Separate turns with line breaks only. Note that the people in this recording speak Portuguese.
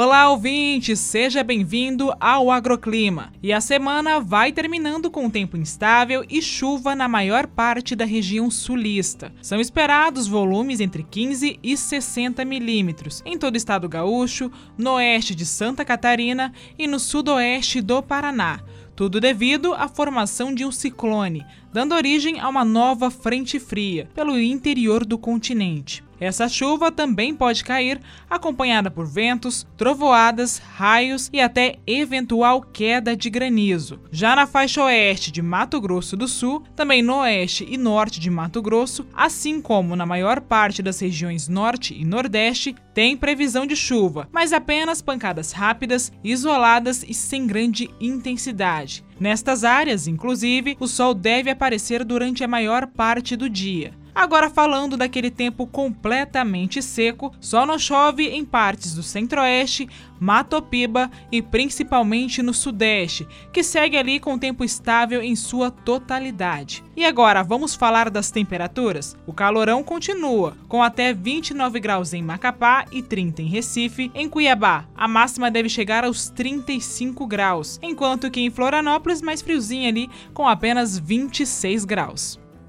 Olá, ouvinte, seja bem-vindo ao Agroclima. E a semana vai terminando com tempo instável e chuva na maior parte da região sulista. São esperados volumes entre 15 e 60 milímetros em todo o estado gaúcho, no oeste de Santa Catarina e no sudoeste do Paraná. Tudo devido à formação de um ciclone, dando origem a uma nova frente fria pelo interior do continente. Essa chuva também pode cair acompanhada por ventos, trovoadas, raios e até eventual queda de granizo. Já na faixa oeste de Mato Grosso do Sul, também no oeste e norte de Mato Grosso, assim como na maior parte das regiões norte e nordeste, tem previsão de chuva, mas apenas pancadas rápidas, isoladas e sem grande intensidade. Nestas áreas, inclusive, o sol deve aparecer durante a maior parte do dia. Agora falando daquele tempo completamente seco, só não chove em partes do centro-oeste, Matopiba e principalmente no sudeste, que segue ali com tempo estável em sua totalidade. E agora vamos falar das temperaturas? O calorão continua, com até 29 graus em Macapá e 30 em Recife. Em Cuiabá, a máxima deve chegar aos 35 graus, enquanto que em Florianópolis mais friozinho ali com apenas 26 graus.